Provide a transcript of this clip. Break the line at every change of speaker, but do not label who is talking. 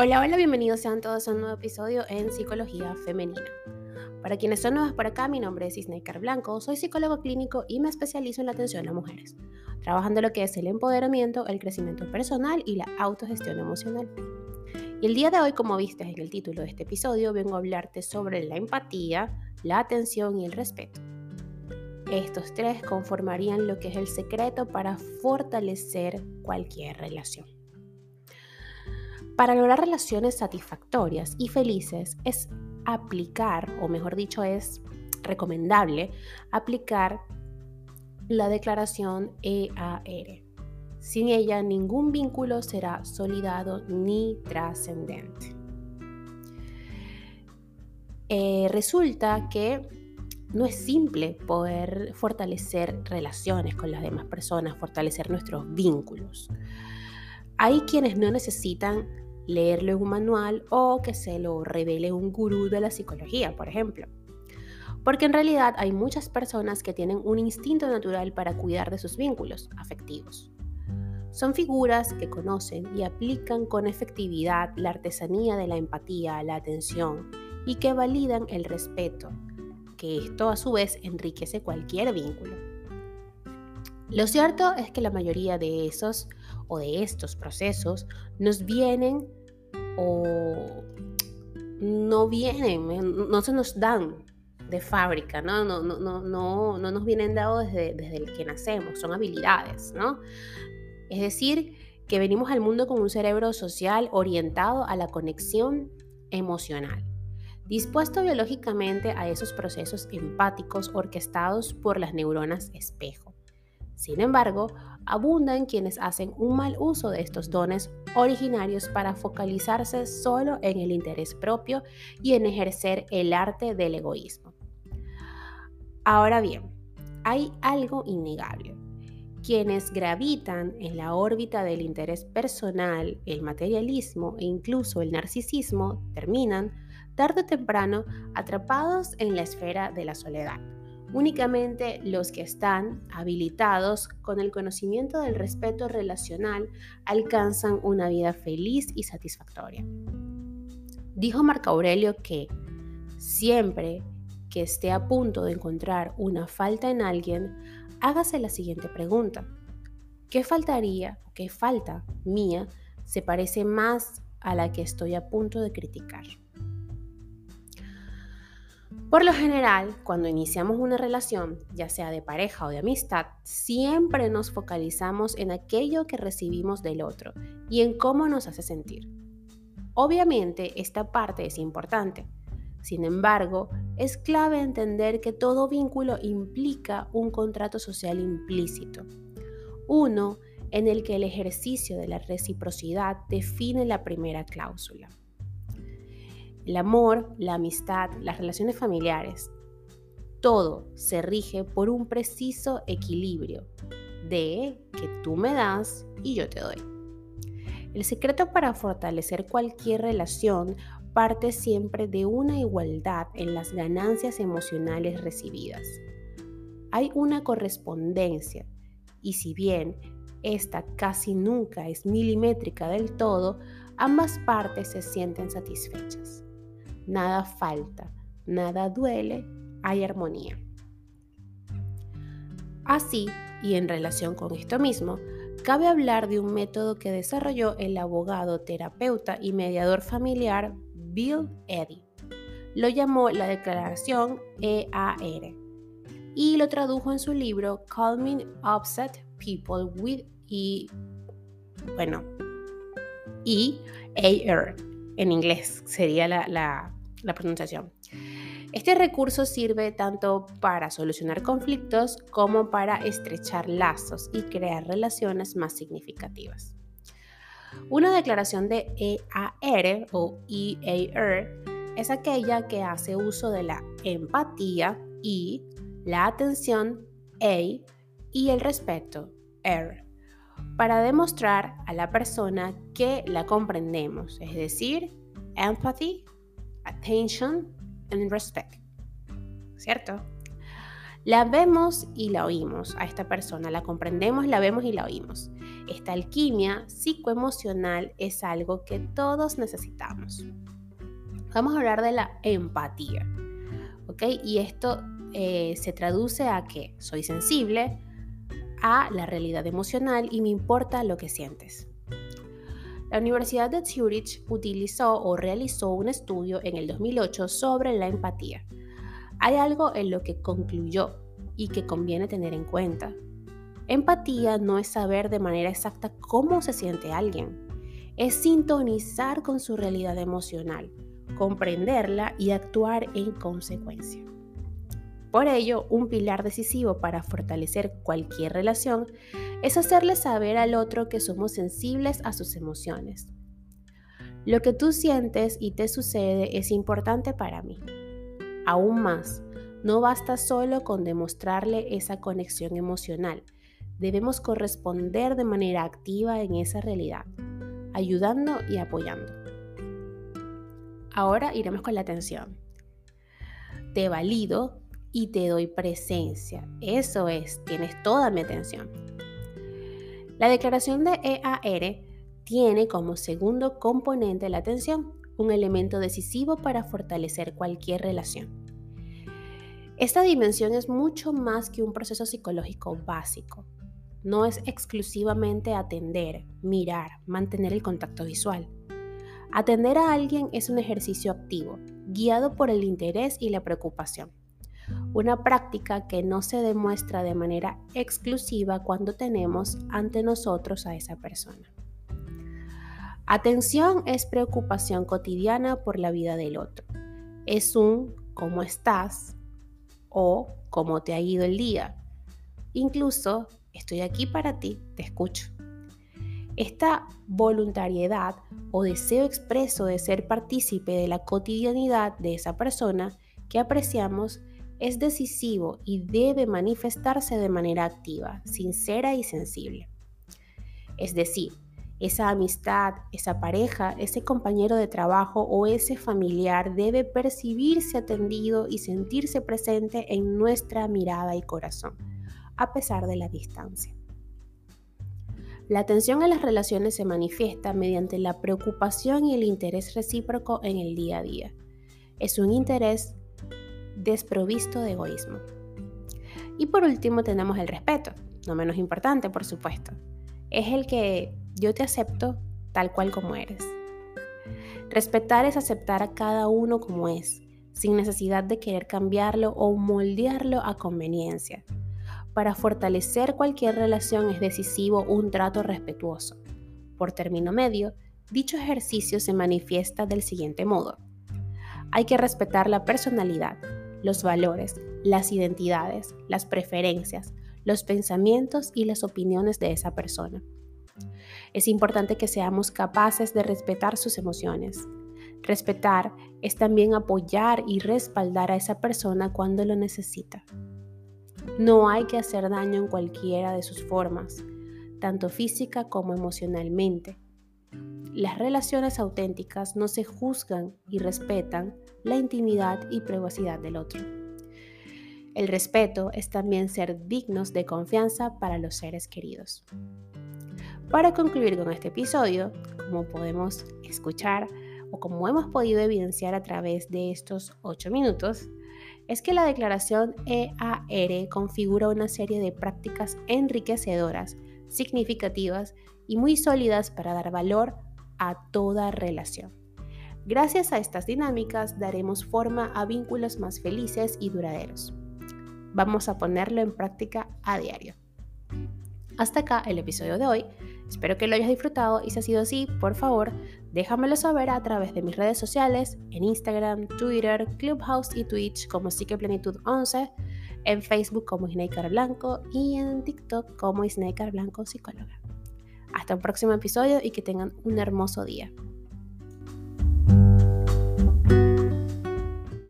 Hola, hola, bienvenidos sean todos a un nuevo episodio en Psicología Femenina. Para quienes son nuevos por acá, mi nombre es Isneikar Blanco, soy psicólogo clínico y me especializo en la atención a mujeres, trabajando lo que es el empoderamiento, el crecimiento personal y la autogestión emocional. Y el día de hoy, como viste en el título de este episodio, vengo a hablarte sobre la empatía, la atención y el respeto. Estos tres conformarían lo que es el secreto para fortalecer cualquier relación. Para lograr relaciones satisfactorias y felices es aplicar, o mejor dicho, es recomendable aplicar la declaración EAR. Sin ella, ningún vínculo será solidado ni trascendente. Eh, resulta que no es simple poder fortalecer relaciones con las demás personas, fortalecer nuestros vínculos. Hay quienes no necesitan leerlo en un manual o que se lo revele un gurú de la psicología, por ejemplo. Porque en realidad hay muchas personas que tienen un instinto natural para cuidar de sus vínculos afectivos. Son figuras que conocen y aplican con efectividad la artesanía de la empatía, la atención y que validan el respeto, que esto a su vez enriquece cualquier vínculo. Lo cierto es que la mayoría de esos o de estos procesos nos vienen o no vienen, eh, no se nos dan de fábrica, ¿no? No, no, no, no, no nos vienen dados desde, desde el que nacemos, son habilidades, ¿no? Es decir, que venimos al mundo con un cerebro social orientado a la conexión emocional, dispuesto biológicamente a esos procesos empáticos orquestados por las neuronas espejo. Sin embargo, abundan quienes hacen un mal uso de estos dones originarios para focalizarse solo en el interés propio y en ejercer el arte del egoísmo. Ahora bien, hay algo innegable. Quienes gravitan en la órbita del interés personal, el materialismo e incluso el narcisismo terminan, tarde o temprano, atrapados en la esfera de la soledad Únicamente los que están habilitados con el conocimiento del respeto relacional alcanzan una vida feliz y satisfactoria. Dijo Marco Aurelio que siempre que esté a punto de encontrar una falta en alguien, hágase la siguiente pregunta. ¿Qué faltaría o qué falta mía se parece más a la que estoy a punto de criticar? Por lo general, cuando iniciamos una relación, ya sea de pareja o de amistad, siempre nos focalizamos en aquello que recibimos del otro y en cómo nos hace sentir. Obviamente, esta parte es importante. Sin embargo, es clave entender que todo vínculo implica un contrato social implícito. Uno en el que el ejercicio de la reciprocidad define la primera cláusula el amor, la amistad, las relaciones familiares. Todo se rige por un preciso equilibrio de que tú me das y yo te doy. El secreto para fortalecer cualquier relación parte siempre de una igualdad en las ganancias emocionales recibidas. Hay una correspondencia y si bien esta casi nunca es milimétrica del todo, ambas partes se sienten satisfechas nada falta, nada duele, hay armonía. Así, y en relación con esto mismo, cabe hablar de un método que desarrolló el abogado, terapeuta y mediador familiar Bill Eddy. Lo llamó la declaración EAR y lo tradujo en su libro Calming Upset People with E, bueno, EAR en inglés sería la, la la pronunciación. Este recurso sirve tanto para solucionar conflictos como para estrechar lazos y crear relaciones más significativas. Una declaración de EAR o EAR es aquella que hace uso de la empatía y la atención A y el respeto R para demostrar a la persona que la comprendemos, es decir, empathy attention and respect. ¿Cierto? La vemos y la oímos a esta persona, la comprendemos, la vemos y la oímos. Esta alquimia psicoemocional es algo que todos necesitamos. Vamos a hablar de la empatía. ¿Ok? Y esto eh, se traduce a que soy sensible a la realidad emocional y me importa lo que sientes. La Universidad de Zurich utilizó o realizó un estudio en el 2008 sobre la empatía. Hay algo en lo que concluyó y que conviene tener en cuenta. Empatía no es saber de manera exacta cómo se siente alguien, es sintonizar con su realidad emocional, comprenderla y actuar en consecuencia. Por ello, un pilar decisivo para fortalecer cualquier relación es hacerle saber al otro que somos sensibles a sus emociones. Lo que tú sientes y te sucede es importante para mí. Aún más, no basta solo con demostrarle esa conexión emocional, debemos corresponder de manera activa en esa realidad, ayudando y apoyando. Ahora iremos con la atención. Te valido y te doy presencia. Eso es, tienes toda mi atención. La declaración de EAR tiene como segundo componente la atención, un elemento decisivo para fortalecer cualquier relación. Esta dimensión es mucho más que un proceso psicológico básico. No es exclusivamente atender, mirar, mantener el contacto visual. Atender a alguien es un ejercicio activo, guiado por el interés y la preocupación una práctica que no se demuestra de manera exclusiva cuando tenemos ante nosotros a esa persona. Atención es preocupación cotidiana por la vida del otro. Es un ¿cómo estás? o ¿cómo te ha ido el día? Incluso estoy aquí para ti, te escucho. Esta voluntariedad o deseo expreso de ser partícipe de la cotidianidad de esa persona que apreciamos es decisivo y debe manifestarse de manera activa, sincera y sensible. Es decir, esa amistad, esa pareja, ese compañero de trabajo o ese familiar debe percibirse atendido y sentirse presente en nuestra mirada y corazón, a pesar de la distancia. La atención a las relaciones se manifiesta mediante la preocupación y el interés recíproco en el día a día. Es un interés desprovisto de egoísmo. Y por último tenemos el respeto, no menos importante por supuesto. Es el que yo te acepto tal cual como eres. Respetar es aceptar a cada uno como es, sin necesidad de querer cambiarlo o moldearlo a conveniencia. Para fortalecer cualquier relación es decisivo un trato respetuoso. Por término medio, dicho ejercicio se manifiesta del siguiente modo. Hay que respetar la personalidad, los valores, las identidades, las preferencias, los pensamientos y las opiniones de esa persona. Es importante que seamos capaces de respetar sus emociones. Respetar es también apoyar y respaldar a esa persona cuando lo necesita. No hay que hacer daño en cualquiera de sus formas, tanto física como emocionalmente. Las relaciones auténticas no se juzgan y respetan la intimidad y privacidad del otro. El respeto es también ser dignos de confianza para los seres queridos. Para concluir con este episodio, como podemos escuchar o como hemos podido evidenciar a través de estos 8 minutos, es que la declaración EAR configura una serie de prácticas enriquecedoras, significativas y muy sólidas para dar valor a toda relación. Gracias a estas dinámicas daremos forma a vínculos más felices y duraderos. Vamos a ponerlo en práctica a diario. Hasta acá el episodio de hoy. Espero que lo hayas disfrutado y si ha sido así, por favor, déjamelo saber a través de mis redes sociales, en Instagram, Twitter, Clubhouse y Twitch como Psiqueplenitud 11, en Facebook como Snaker Blanco y en TikTok como Snaker Blanco Psicóloga. Hasta un próximo episodio y que tengan un hermoso día.